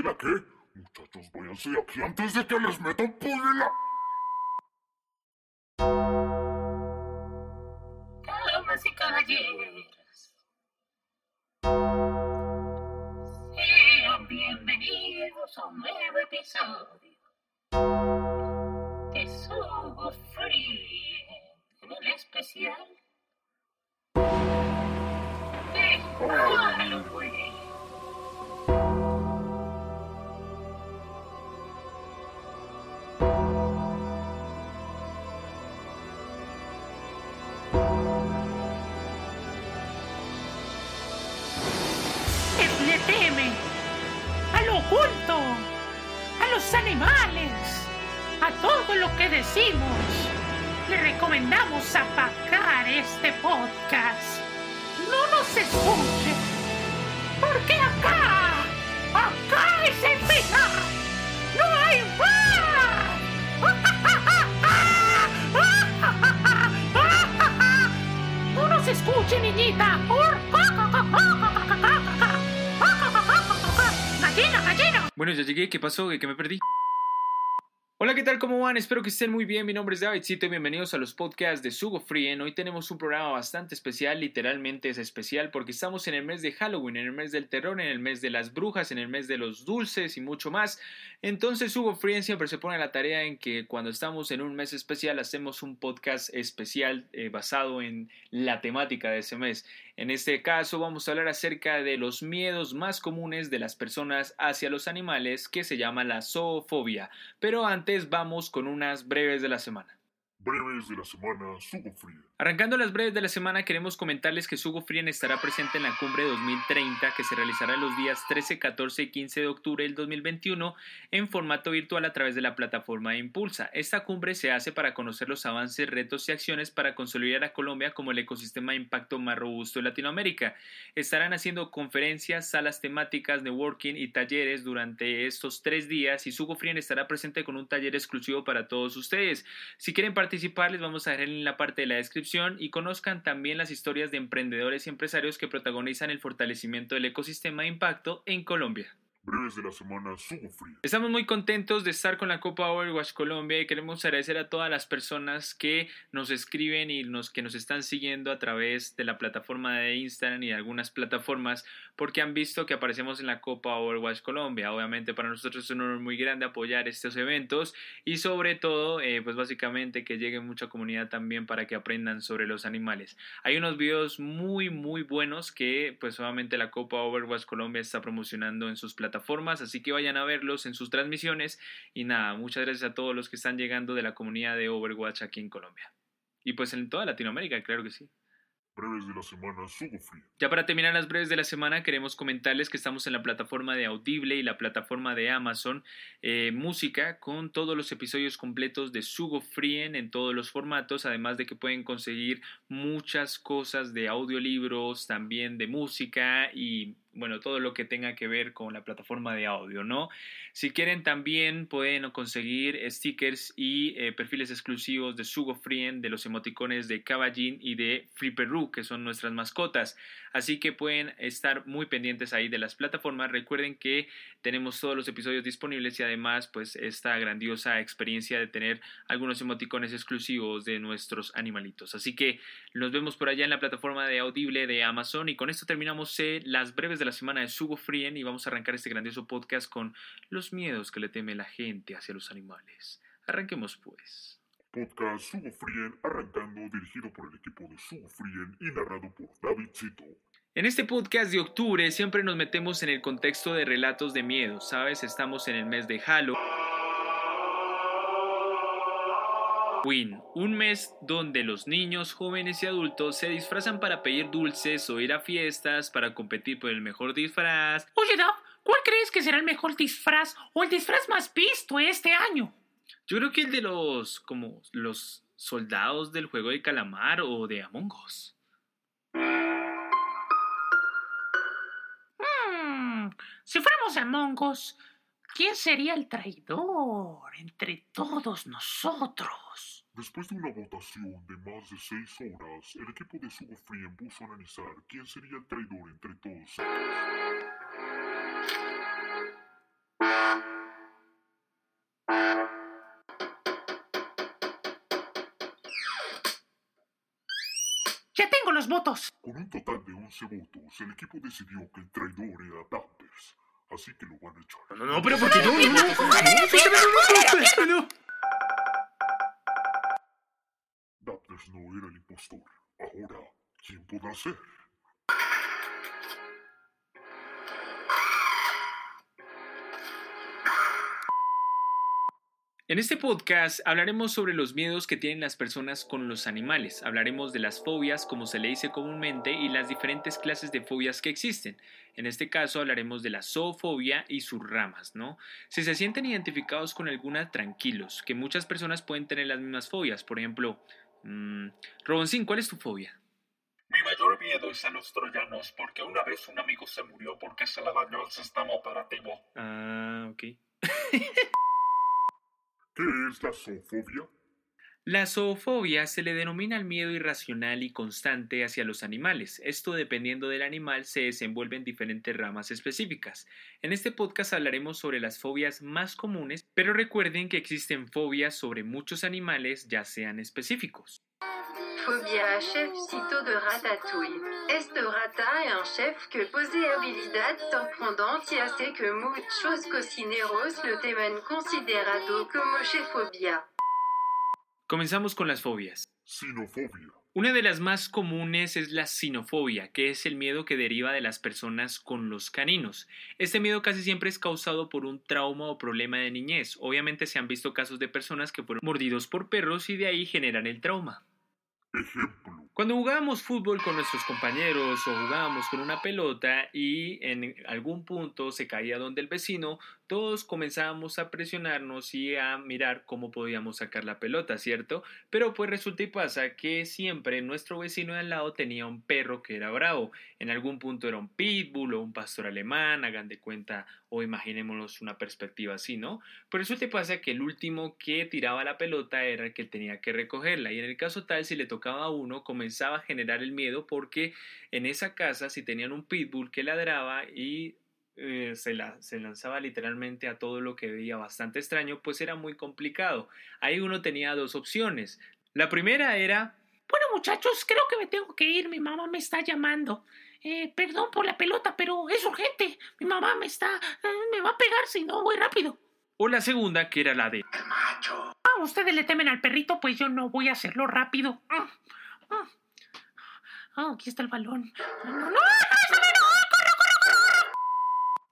¿Púdela qué? Muchachos, váyanse aquí antes de que les metan púdela. Damas y caballeros. Sean bienvenidos a un nuevo episodio de Sugo Free en el especial de Halloween. Que decimos. Le recomendamos apagar este podcast. No nos escuche, porque acá, acá es el final. No hay más. No nos escuche, niñita. Gallina, gallina. Bueno, ya llegué, ¿qué pasó? ¿De qué me perdí? Hola, ¿qué tal? ¿Cómo van? Espero que estén muy bien. Mi nombre es Davidcito y bienvenidos a los podcasts de Sugo Frien. Hoy tenemos un programa bastante especial, literalmente es especial porque estamos en el mes de Halloween, en el mes del terror, en el mes de las brujas, en el mes de los dulces y mucho más. Entonces, Sugo Frien siempre se pone la tarea en que cuando estamos en un mes especial hacemos un podcast especial eh, basado en la temática de ese mes. En este caso vamos a hablar acerca de los miedos más comunes de las personas hacia los animales que se llama la zoofobia. Pero antes vamos con unas breves de la semana. Breves de la semana, Sugo Free. Arrancando las breves de la semana, queremos comentarles que Sugo Frien estará presente en la cumbre 2030 que se realizará los días 13, 14 y 15 de octubre del 2021 en formato virtual a través de la plataforma Impulsa. Esta cumbre se hace para conocer los avances, retos y acciones para consolidar a Colombia como el ecosistema de impacto más robusto de Latinoamérica. Estarán haciendo conferencias, salas temáticas, networking y talleres durante estos tres días y Sugo Frien estará presente con un taller exclusivo para todos ustedes. Si quieren participar, les vamos a dejar en la parte de la descripción y conozcan también las historias de emprendedores y empresarios que protagonizan el fortalecimiento del ecosistema de impacto en Colombia. Breves de la semana, Sugo Free. Estamos muy contentos de estar con la Copa Overwatch Colombia y queremos agradecer a todas las personas que nos escriben y nos, que nos están siguiendo a través de la plataforma de Instagram y de algunas plataformas porque han visto que aparecemos en la Copa Overwatch Colombia. Obviamente para nosotros es un honor muy grande apoyar estos eventos y sobre todo, eh, pues básicamente que llegue mucha comunidad también para que aprendan sobre los animales. Hay unos videos muy muy buenos que pues obviamente la Copa Overwatch Colombia está promocionando en sus plataformas plataformas, así que vayan a verlos en sus transmisiones. Y nada, muchas gracias a todos los que están llegando de la comunidad de Overwatch aquí en Colombia. Y pues en toda Latinoamérica, claro que sí. Breves de la semana, Sugo Free. Ya para terminar las breves de la semana, queremos comentarles que estamos en la plataforma de Audible y la plataforma de Amazon eh, Música con todos los episodios completos de Sugo Frien en todos los formatos, además de que pueden conseguir muchas cosas de audiolibros, también de música y bueno, todo lo que tenga que ver con la plataforma de audio, ¿no? Si quieren también pueden conseguir stickers y eh, perfiles exclusivos de Sugo Frien, de los emoticones de Caballín y de Flipperoo, que son nuestras mascotas. Así que pueden estar muy pendientes ahí de las plataformas. Recuerden que tenemos todos los episodios disponibles y además pues esta grandiosa experiencia de tener algunos emoticones exclusivos de nuestros animalitos. Así que nos vemos por allá en la plataforma de Audible de Amazon y con esto terminamos eh, las breves de la semana de Sugo Frien y vamos a arrancar este grandioso podcast con los miedos que le teme la gente hacia los animales. Arranquemos pues. Podcast Sugo Frien, arrancando, dirigido por el equipo de Sugo Frien y narrado por Davidcito. En este podcast de octubre siempre nos metemos en el contexto de relatos de miedo, ¿sabes? Estamos en el mes de Halloween, un mes donde los niños, jóvenes y adultos se disfrazan para pedir dulces o ir a fiestas para competir por el mejor disfraz. Oye, Dab, ¿cuál crees que será el mejor disfraz o el disfraz más visto este año? Yo creo que el de los como los soldados del juego de calamar o de Among Us. Hmm, si fuéramos Among Us, ¿quién sería el traidor entre todos nosotros? Después de una votación de más de seis horas, el equipo de Sugo Frien puso a analizar quién sería el traidor entre todos. Ya tengo los votos. Con un total de 11 votos, el equipo decidió que el traidor era Dampers, así que lo van a echar. No, no, pero ¿por qué no? No, no, no, no, no, no, no. Dampers no era el impostor. Ahora, ¿quién podrá ser? En este podcast hablaremos sobre los miedos que tienen las personas con los animales. Hablaremos de las fobias, como se le dice comúnmente, y las diferentes clases de fobias que existen. En este caso hablaremos de la zoofobia y sus ramas, ¿no? Si se sienten identificados con alguna, tranquilos, que muchas personas pueden tener las mismas fobias. Por ejemplo, mmm, Roboncín, ¿cuál es tu fobia? Mi mayor miedo es a los troyanos porque una vez un amigo se murió porque se le dañó el sistema operativo. Ah, ok. ¿Qué es la zoofobia? La zoofobia se le denomina el miedo irracional y constante hacia los animales. Esto dependiendo del animal se desenvuelve en diferentes ramas específicas. En este podcast hablaremos sobre las fobias más comunes, pero recuerden que existen fobias sobre muchos animales ya sean específicos. Phobia a chef-cito de Ratatouille. Este rata es un chef que posee habilidad sorprendente y hace que muchos cocineros lo teman considerado como chefobia. Comenzamos con las fobias. Sinofobia. Una de las más comunes es la sinofobia, que es el miedo que deriva de las personas con los caninos. Este miedo casi siempre es causado por un trauma o problema de niñez. Obviamente se han visto casos de personas que fueron mordidos por perros y de ahí generan el trauma. Cuando jugábamos fútbol con nuestros compañeros o jugábamos con una pelota y en algún punto se caía donde el vecino, todos comenzábamos a presionarnos y a mirar cómo podíamos sacar la pelota, ¿cierto? Pero pues resulta y pasa que siempre nuestro vecino de al lado tenía un perro que era bravo. En algún punto era un pitbull o un pastor alemán, hagan de cuenta o imaginémonos una perspectiva así, ¿no? Pero resulta y pasa que el último que tiraba la pelota era el que tenía que recogerla y en el caso tal si le tocaba a uno comenzaba a generar el miedo porque en esa casa si tenían un pitbull que ladraba y eh, se, la, se, lanzaba literalmente a todo lo que veía bastante extraño, pues era muy complicado. Ahí uno tenía dos opciones. La primera era... Bueno muchachos, creo que me tengo que ir, mi mamá me está llamando. Eh, perdón por la pelota, pero es urgente. Mi mamá me está... Eh, me va a pegar si no voy rápido. O la segunda, que era la de... ¡Qué macho! Ah, ustedes le temen al perrito, pues yo no voy a hacerlo rápido. Ah, ah. Ah, aquí está el balón. No, no, no,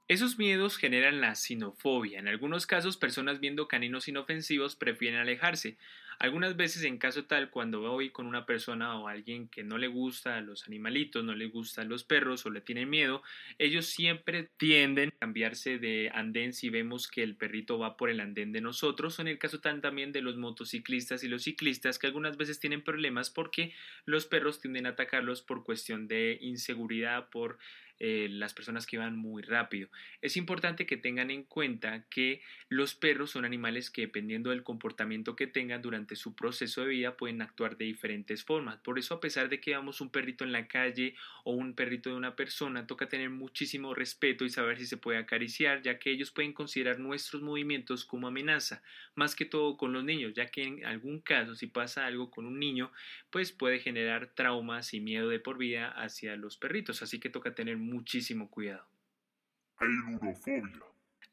Esos miedos generan la sinofobia. En algunos casos, personas viendo caninos inofensivos prefieren alejarse. Algunas veces, en caso tal, cuando voy con una persona o alguien que no le gusta a los animalitos, no le gustan los perros o le tienen miedo, ellos siempre tienden a cambiarse de andén si vemos que el perrito va por el andén de nosotros. O en el caso tal también de los motociclistas y los ciclistas, que algunas veces tienen problemas porque los perros tienden a atacarlos por cuestión de inseguridad, por eh, las personas que van muy rápido. Es importante que tengan en cuenta que los perros son animales que dependiendo del comportamiento que tengan durante su proceso de vida pueden actuar de diferentes formas. Por eso a pesar de que veamos un perrito en la calle o un perrito de una persona, toca tener muchísimo respeto y saber si se puede acariciar, ya que ellos pueden considerar nuestros movimientos como amenaza, más que todo con los niños, ya que en algún caso si pasa algo con un niño, pues puede generar traumas y miedo de por vida hacia los perritos, así que toca tener muchísimo cuidado. Ailurofobia.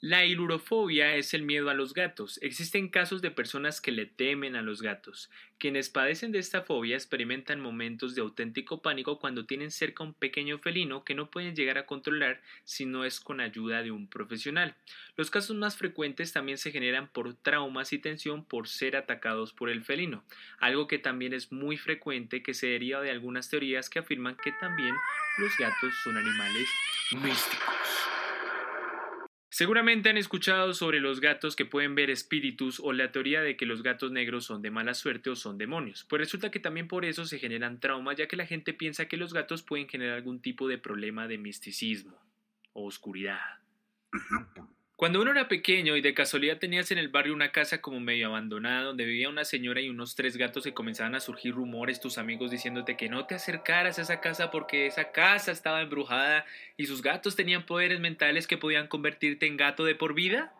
La ilurofobia es el miedo a los gatos. Existen casos de personas que le temen a los gatos. Quienes padecen de esta fobia experimentan momentos de auténtico pánico cuando tienen cerca un pequeño felino que no pueden llegar a controlar si no es con ayuda de un profesional. Los casos más frecuentes también se generan por traumas y tensión por ser atacados por el felino, algo que también es muy frecuente que se deriva de algunas teorías que afirman que también los gatos son animales místicos. Seguramente han escuchado sobre los gatos que pueden ver espíritus o la teoría de que los gatos negros son de mala suerte o son demonios. Pues resulta que también por eso se generan traumas ya que la gente piensa que los gatos pueden generar algún tipo de problema de misticismo o oscuridad. Cuando uno era pequeño y de casualidad tenías en el barrio una casa como medio abandonada donde vivía una señora y unos tres gatos y comenzaban a surgir rumores, tus amigos diciéndote que no te acercaras a esa casa porque esa casa estaba embrujada y sus gatos tenían poderes mentales que podían convertirte en gato de por vida?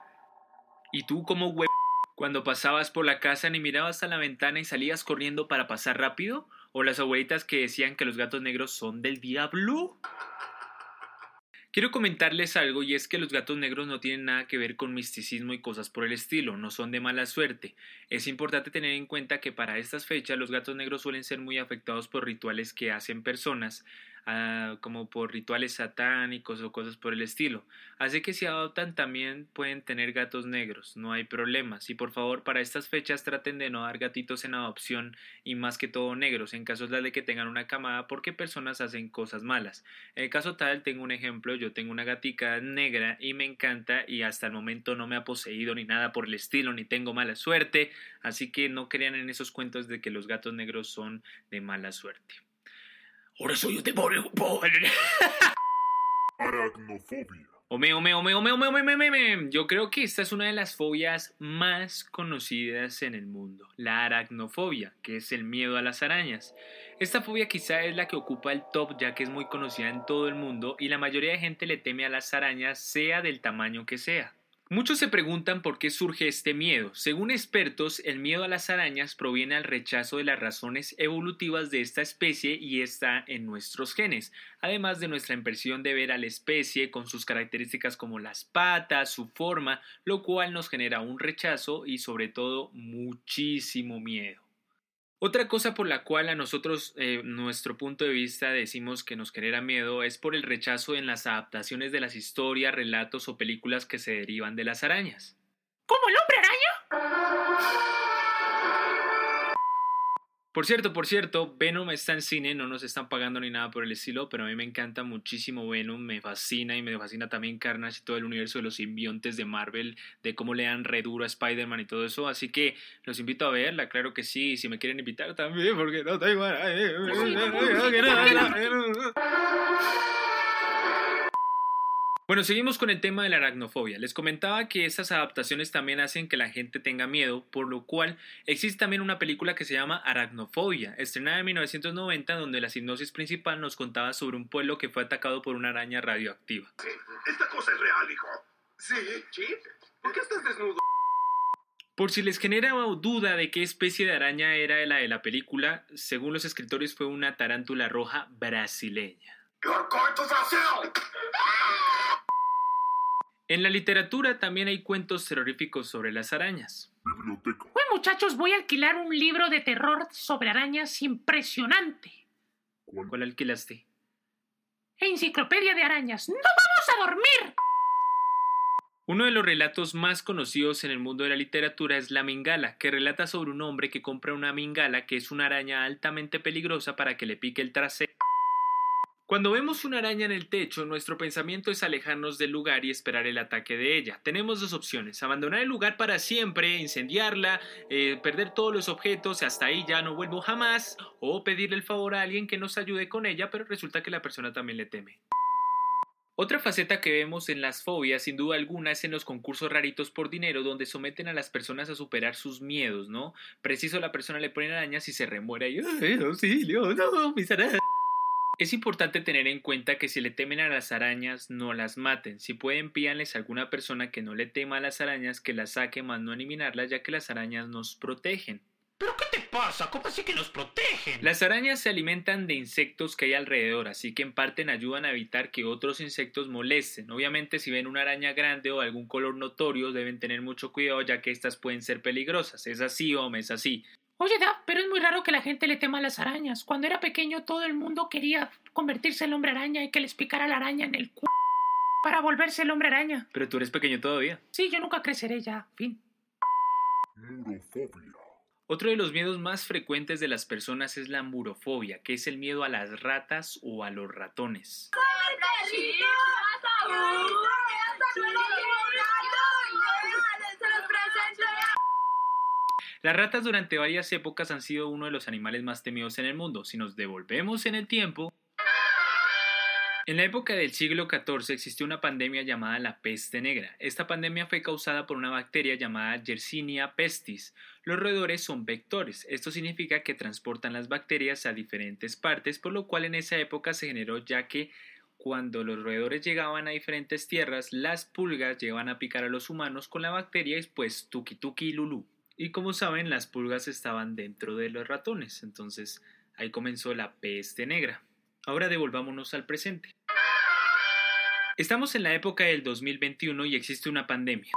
¿Y tú como hue... cuando pasabas por la casa ni mirabas a la ventana y salías corriendo para pasar rápido? ¿O las abuelitas que decían que los gatos negros son del diablo? Quiero comentarles algo y es que los gatos negros no tienen nada que ver con misticismo y cosas por el estilo, no son de mala suerte. Es importante tener en cuenta que para estas fechas los gatos negros suelen ser muy afectados por rituales que hacen personas, Ah, como por rituales satánicos o cosas por el estilo. Así que si adoptan también pueden tener gatos negros, no hay problemas. Y por favor, para estas fechas traten de no dar gatitos en adopción y más que todo negros, en caso de que tengan una camada porque personas hacen cosas malas. En el caso tal, tengo un ejemplo, yo tengo una gatica negra y me encanta y hasta el momento no me ha poseído ni nada por el estilo, ni tengo mala suerte, así que no crean en esos cuentos de que los gatos negros son de mala suerte. Ahora soy un demonio. Aracnofobia. Ome, ome, ome, ome, ome, ome, ome, ome. Yo creo que esta es una de las fobias más conocidas en el mundo, la aracnofobia, que es el miedo a las arañas. Esta fobia quizá es la que ocupa el top ya que es muy conocida en todo el mundo y la mayoría de gente le teme a las arañas sea del tamaño que sea. Muchos se preguntan por qué surge este miedo. Según expertos, el miedo a las arañas proviene al rechazo de las razones evolutivas de esta especie y está en nuestros genes, además de nuestra impresión de ver a la especie con sus características como las patas, su forma, lo cual nos genera un rechazo y sobre todo muchísimo miedo. Otra cosa por la cual a nosotros, eh, nuestro punto de vista, decimos que nos genera miedo es por el rechazo en las adaptaciones de las historias, relatos o películas que se derivan de las arañas. ¿Como el hombre araña? Por cierto, por cierto, Venom está en cine, no nos están pagando ni nada por el estilo, pero a mí me encanta muchísimo Venom, me fascina y me fascina también Carnage y todo el universo de los simbiontes de Marvel, de cómo le dan reduro a Spider-Man y todo eso, así que los invito a verla, claro que sí, si me quieren invitar también, porque no tengo... Bueno, seguimos con el tema de la aracnofobia. Les comentaba que estas adaptaciones también hacen que la gente tenga miedo, por lo cual existe también una película que se llama Aracnofobia, estrenada en 1990, donde la hipnosis principal nos contaba sobre un pueblo que fue atacado por una araña radioactiva. Sí, esta cosa es real, hijo. Sí, sí. ¿Por qué estás desnudo? Por si les genera duda de qué especie de araña era la de la película, según los escritores fue una tarántula roja brasileña. You're going to Brazil! En la literatura también hay cuentos terroríficos sobre las arañas. Biblioteca. Bueno, muchachos, voy a alquilar un libro de terror sobre arañas impresionante. ¿Cuál? ¿Cuál alquilaste? Enciclopedia de arañas. ¡No vamos a dormir! Uno de los relatos más conocidos en el mundo de la literatura es La Mingala, que relata sobre un hombre que compra una mingala, que es una araña altamente peligrosa para que le pique el trasero. Cuando vemos una araña en el techo, nuestro pensamiento es alejarnos del lugar y esperar el ataque de ella. Tenemos dos opciones, abandonar el lugar para siempre, incendiarla, eh, perder todos los objetos, hasta ahí ya no vuelvo jamás, o pedirle el favor a alguien que nos ayude con ella, pero resulta que la persona también le teme. Otra faceta que vemos en las fobias, sin duda alguna, es en los concursos raritos por dinero, donde someten a las personas a superar sus miedos, ¿no? Preciso la persona le pone arañas y se remuere y ¡ay, auxilio! ¡No, mis arañas! Es importante tener en cuenta que si le temen a las arañas, no las maten. Si pueden, pídanles a alguna persona que no le tema a las arañas que las saque más no eliminarlas, ya que las arañas nos protegen. ¿Pero qué te pasa? ¿Cómo así que nos protegen? Las arañas se alimentan de insectos que hay alrededor, así que en parte ayudan a evitar que otros insectos molesten. Obviamente si ven una araña grande o algún color notorio deben tener mucho cuidado ya que estas pueden ser peligrosas. Es así, hombre, es así. Oye, Dab, pero es muy raro que la gente le tema a las arañas. Cuando era pequeño todo el mundo quería convertirse en hombre araña y que les picara la araña en el cu para volverse el hombre araña. Pero tú eres pequeño todavía. Sí, yo nunca creceré ya, fin. Murofobia. Otro de los miedos más frecuentes de las personas es la murofobia, que es el miedo a las ratas o a los ratones. Las ratas durante varias épocas han sido uno de los animales más temidos en el mundo. Si nos devolvemos en el tiempo, En la época del siglo XIV existió una pandemia llamada la peste negra. Esta pandemia fue causada por una bacteria llamada Yersinia pestis. Los roedores son vectores. Esto significa que transportan las bacterias a diferentes partes, por lo cual en esa época se generó ya que cuando los roedores llegaban a diferentes tierras, las pulgas llegaban a picar a los humanos con la bacteria y pues tuki tuki lulu. Y como saben, las pulgas estaban dentro de los ratones, entonces ahí comenzó la peste negra. Ahora devolvámonos al presente. Estamos en la época del 2021 y existe una pandemia.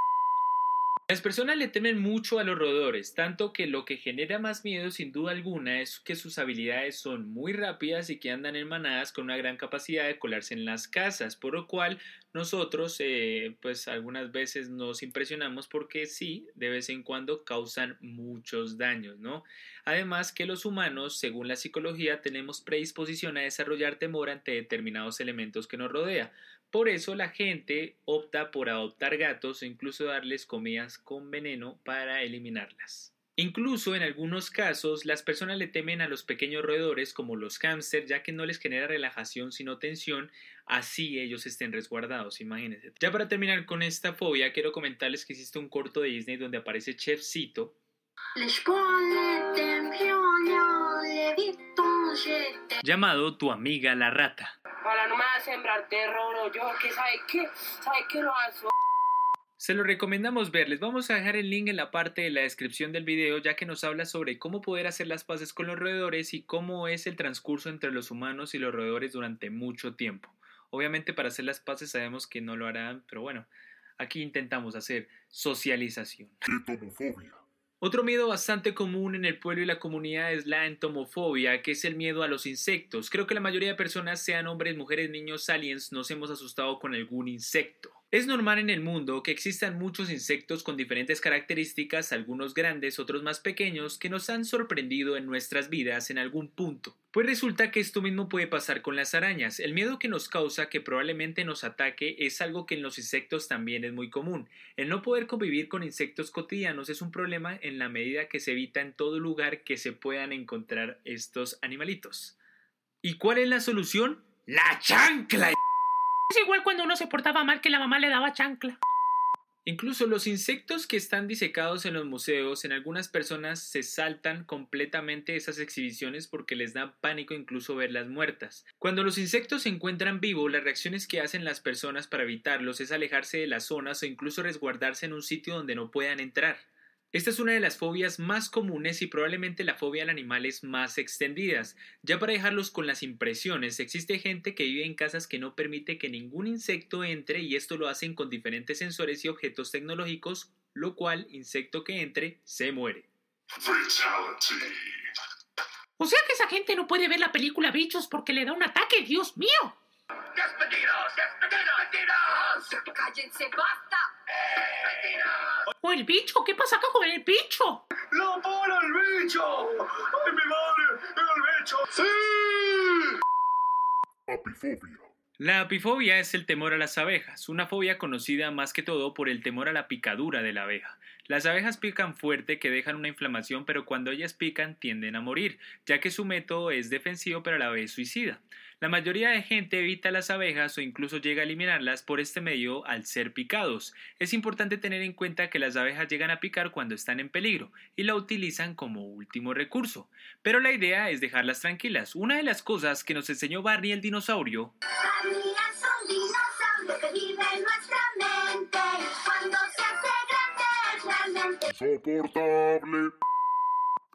Las personas le temen mucho a los roedores, tanto que lo que genera más miedo sin duda alguna es que sus habilidades son muy rápidas y que andan en manadas con una gran capacidad de colarse en las casas, por lo cual nosotros eh, pues algunas veces nos impresionamos porque sí, de vez en cuando causan muchos daños, ¿no? Además que los humanos, según la psicología, tenemos predisposición a desarrollar temor ante determinados elementos que nos rodea. Por eso la gente opta por adoptar gatos o incluso darles comidas con veneno para eliminarlas. Incluso en algunos casos las personas le temen a los pequeños roedores como los hámster ya que no les genera relajación sino tensión, así ellos estén resguardados, imagínense. Ya para terminar con esta fobia quiero comentarles que existe un corto de Disney donde aparece Chefcito llamado Tu amiga la rata. Ojalá no me va a sembrar terror o yo, que sabe qué, sabe qué lo hace. Se lo recomendamos ver, les vamos a dejar el link en la parte de la descripción del video ya que nos habla sobre cómo poder hacer las paces con los roedores y cómo es el transcurso entre los humanos y los roedores durante mucho tiempo. Obviamente para hacer las paces sabemos que no lo harán, pero bueno, aquí intentamos hacer socialización. Otro miedo bastante común en el pueblo y la comunidad es la entomofobia, que es el miedo a los insectos. Creo que la mayoría de personas, sean hombres, mujeres, niños, aliens, nos hemos asustado con algún insecto. Es normal en el mundo que existan muchos insectos con diferentes características, algunos grandes, otros más pequeños, que nos han sorprendido en nuestras vidas en algún punto. Pues resulta que esto mismo puede pasar con las arañas. El miedo que nos causa que probablemente nos ataque es algo que en los insectos también es muy común. El no poder convivir con insectos cotidianos es un problema en la medida que se evita en todo lugar que se puedan encontrar estos animalitos. ¿Y cuál es la solución? ¡La chancla! Es igual cuando uno se portaba mal que la mamá le daba chancla. Incluso los insectos que están disecados en los museos, en algunas personas se saltan completamente esas exhibiciones porque les da pánico incluso verlas muertas. Cuando los insectos se encuentran vivos, las reacciones que hacen las personas para evitarlos es alejarse de las zonas o incluso resguardarse en un sitio donde no puedan entrar. Esta es una de las fobias más comunes y probablemente la fobia al animales más extendidas. Ya para dejarlos con las impresiones, existe gente que vive en casas que no permite que ningún insecto entre y esto lo hacen con diferentes sensores y objetos tecnológicos, lo cual insecto que entre se muere. O sea que esa gente no puede ver la película Bichos porque le da un ataque, Dios mío. ¡Despedidos! ¡Despedidos! ¡Cállense, basta! O el bicho, ¿qué pasa acá con el bicho? ¡Lo pone el bicho! ¡Ay, mi madre! ¡El bicho! ¡Sí! Apifobia. La apifobia es el temor a las abejas, una fobia conocida más que todo por el temor a la picadura de la abeja. Las abejas pican fuerte que dejan una inflamación, pero cuando ellas pican tienden a morir, ya que su método es defensivo pero a la vez suicida. La mayoría de gente evita las abejas o incluso llega a eliminarlas por este medio al ser picados. Es importante tener en cuenta que las abejas llegan a picar cuando están en peligro y la utilizan como último recurso. Pero la idea es dejarlas tranquilas. Una de las cosas que nos enseñó Barney el dinosaurio Insoportable.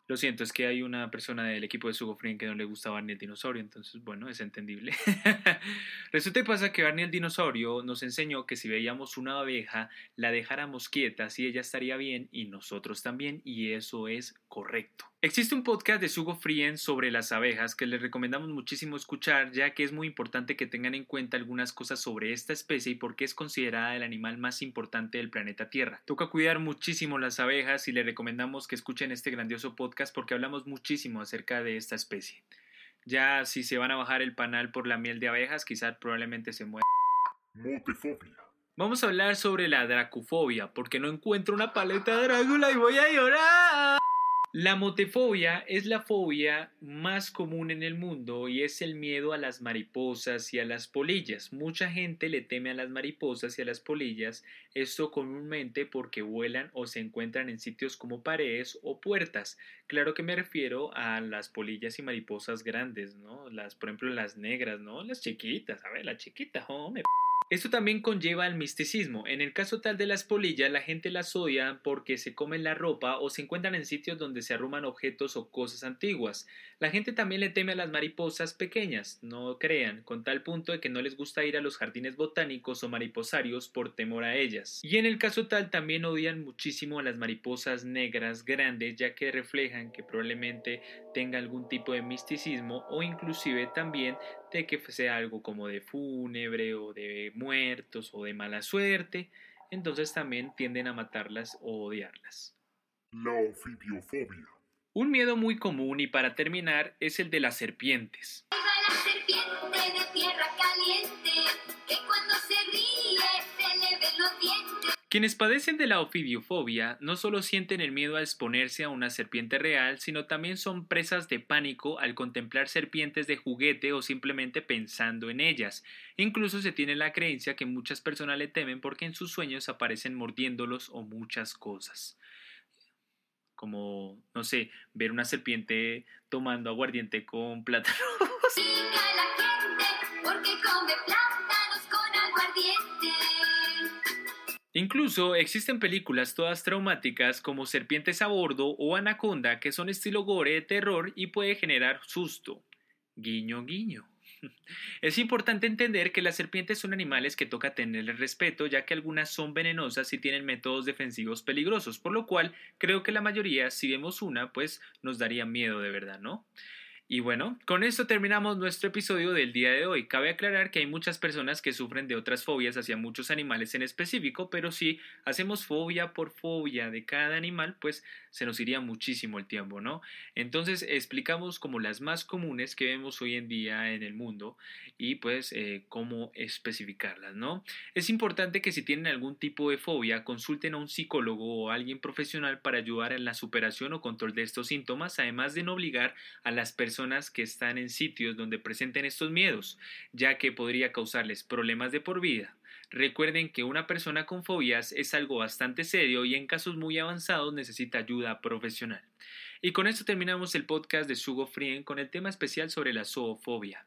Lo siento, es que hay una persona del equipo de Sugo que no le gusta Barney el dinosaurio, entonces, bueno, es entendible. Resulta y pasa que Barney el dinosaurio nos enseñó que si veíamos una abeja, la dejáramos quieta, así ella estaría bien y nosotros también, y eso es correcto. Existe un podcast de Sugo Frien sobre las abejas que les recomendamos muchísimo escuchar, ya que es muy importante que tengan en cuenta algunas cosas sobre esta especie y por qué es considerada el animal más importante del planeta Tierra. Toca cuidar muchísimo las abejas y les recomendamos que escuchen este grandioso podcast porque hablamos muchísimo acerca de esta especie. Ya si se van a bajar el panal por la miel de abejas, quizás probablemente se mueran. Motefobia. Vamos a hablar sobre la dracufobia, porque no encuentro una paleta de Drácula y voy a llorar. La motefobia es la fobia más común en el mundo y es el miedo a las mariposas y a las polillas. Mucha gente le teme a las mariposas y a las polillas, esto comúnmente porque vuelan o se encuentran en sitios como paredes o puertas. Claro que me refiero a las polillas y mariposas grandes, ¿no? Las, por ejemplo, las negras, ¿no? Las chiquitas, a ver, la chiquita, oh, me esto también conlleva al misticismo. En el caso tal de las polillas, la gente las odia porque se comen la ropa o se encuentran en sitios donde se arruman objetos o cosas antiguas. La gente también le teme a las mariposas pequeñas, no crean, con tal punto de que no les gusta ir a los jardines botánicos o mariposarios por temor a ellas. Y en el caso tal también odian muchísimo a las mariposas negras grandes, ya que reflejan que probablemente tenga algún tipo de misticismo o inclusive también de que sea algo como de fúnebre o de muertos o de mala suerte, entonces también tienden a matarlas o odiarlas. La ofidiofobia. Un miedo muy común y para terminar es el de las serpientes. la serpiente de tierra caliente, que cuando se ríe se le ven los dientes. Quienes padecen de la ofidiofobia no solo sienten el miedo a exponerse a una serpiente real, sino también son presas de pánico al contemplar serpientes de juguete o simplemente pensando en ellas. Incluso se tiene la creencia que muchas personas le temen porque en sus sueños aparecen mordiéndolos o muchas cosas. Como, no sé, ver una serpiente tomando aguardiente con plátano. Incluso existen películas todas traumáticas como Serpientes a bordo o Anaconda que son estilo gore de terror y puede generar susto. Guiño, guiño. Es importante entender que las serpientes son animales que toca tenerles respeto, ya que algunas son venenosas y tienen métodos defensivos peligrosos, por lo cual creo que la mayoría, si vemos una, pues nos daría miedo de verdad, ¿no? Y bueno, con esto terminamos nuestro episodio del día de hoy. Cabe aclarar que hay muchas personas que sufren de otras fobias hacia muchos animales en específico, pero si hacemos fobia por fobia de cada animal, pues se nos iría muchísimo el tiempo, ¿no? Entonces explicamos como las más comunes que vemos hoy en día en el mundo y pues eh, cómo especificarlas, ¿no? Es importante que si tienen algún tipo de fobia, consulten a un psicólogo o alguien profesional para ayudar en la superación o control de estos síntomas, además de no obligar a las personas que están en sitios donde presenten estos miedos, ya que podría causarles problemas de por vida. Recuerden que una persona con fobias es algo bastante serio y en casos muy avanzados necesita ayuda profesional. Y con esto terminamos el podcast de Sugo Frien con el tema especial sobre la zoofobia.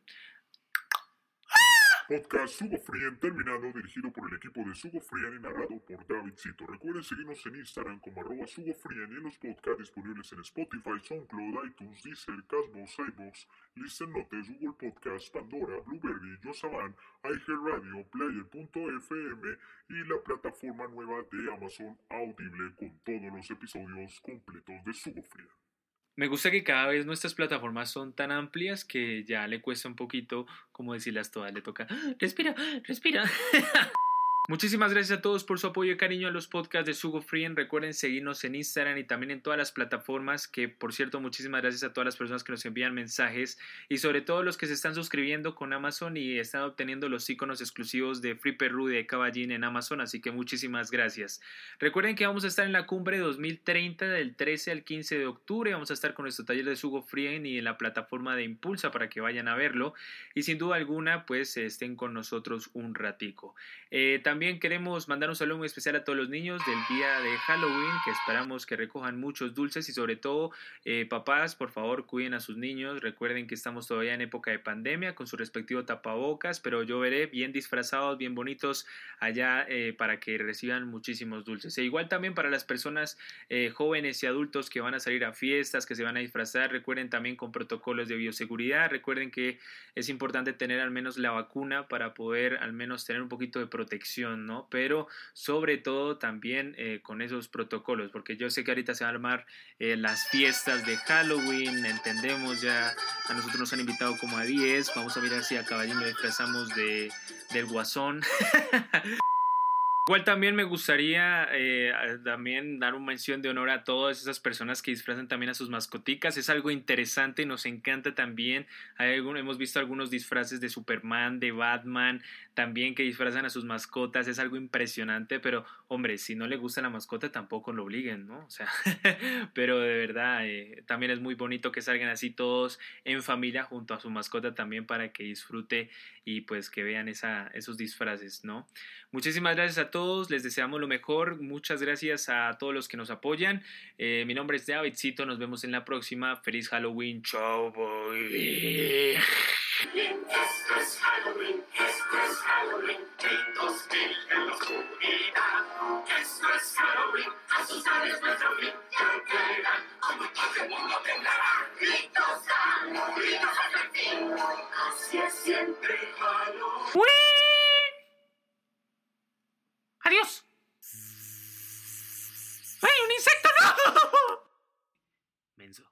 Podcast Sugo Frien terminado, dirigido por el equipo de Sugo Frien y narrado por Davidcito. Recuerden seguirnos en Instagram como arroba Sugo Frien y en los podcasts disponibles en Spotify, SoundCloud, iTunes, Deezer, Cosmos, iVoox, Listen Notes, Google Podcast, Pandora, Blueberry, Yosaban, iHeartRadio, Player.fm y la plataforma nueva de Amazon Audible con todos los episodios completos de Sugo Frien. Me gusta que cada vez nuestras plataformas son tan amplias que ya le cuesta un poquito como decirlas todas, le toca, ¡Ah! respira, respira. Muchísimas gracias a todos por su apoyo y cariño a los podcasts de Sugo Frien. Recuerden seguirnos en Instagram y también en todas las plataformas. Que por cierto, muchísimas gracias a todas las personas que nos envían mensajes y sobre todo los que se están suscribiendo con Amazon y están obteniendo los iconos exclusivos de Free Perú de Caballín en Amazon. Así que muchísimas gracias. Recuerden que vamos a estar en la cumbre 2030 del 13 al 15 de octubre. Vamos a estar con nuestro taller de Sugo Frien y en la plataforma de Impulsa para que vayan a verlo. Y sin duda alguna, pues estén con nosotros un ratico. Eh, también queremos mandar un saludo muy especial a todos los niños del día de Halloween, que esperamos que recojan muchos dulces y sobre todo, eh, papás, por favor, cuiden a sus niños. Recuerden que estamos todavía en época de pandemia con su respectivo tapabocas, pero yo veré bien disfrazados, bien bonitos allá eh, para que reciban muchísimos dulces. E igual también para las personas jóvenes y adultos que van a salir a fiestas, que se van a disfrazar, recuerden también con protocolos de bioseguridad. Recuerden que es importante tener al menos la vacuna para poder al menos tener un poquito de protección ¿no? Pero sobre todo también eh, con esos protocolos, porque yo sé que ahorita se van a armar eh, las fiestas de Halloween, entendemos ya, a nosotros nos han invitado como a 10, vamos a mirar si a Caballín lo disfrazamos de, del guasón. Igual también me gustaría eh, también dar una mención de honor a todas esas personas que disfrazan también a sus mascoticas. Es algo interesante, nos encanta también. Hay algún- hemos visto algunos disfraces de Superman, de Batman, también que disfrazan a sus mascotas. Es algo impresionante, pero hombre, si no le gusta la mascota tampoco lo obliguen, ¿no? O sea, pero de verdad, eh, también es muy bonito que salgan así todos en familia junto a su mascota también para que disfrute y pues que vean esa, esos disfraces, ¿no? Muchísimas gracias a todos, les deseamos lo mejor, muchas gracias a todos los que nos apoyan. Eh, mi nombre es Davidcito, nos vemos en la próxima. Feliz Halloween, chao, boy. Halloween, Halloween. Adiós. ¡Ay, un insecto! ¡No! Menso.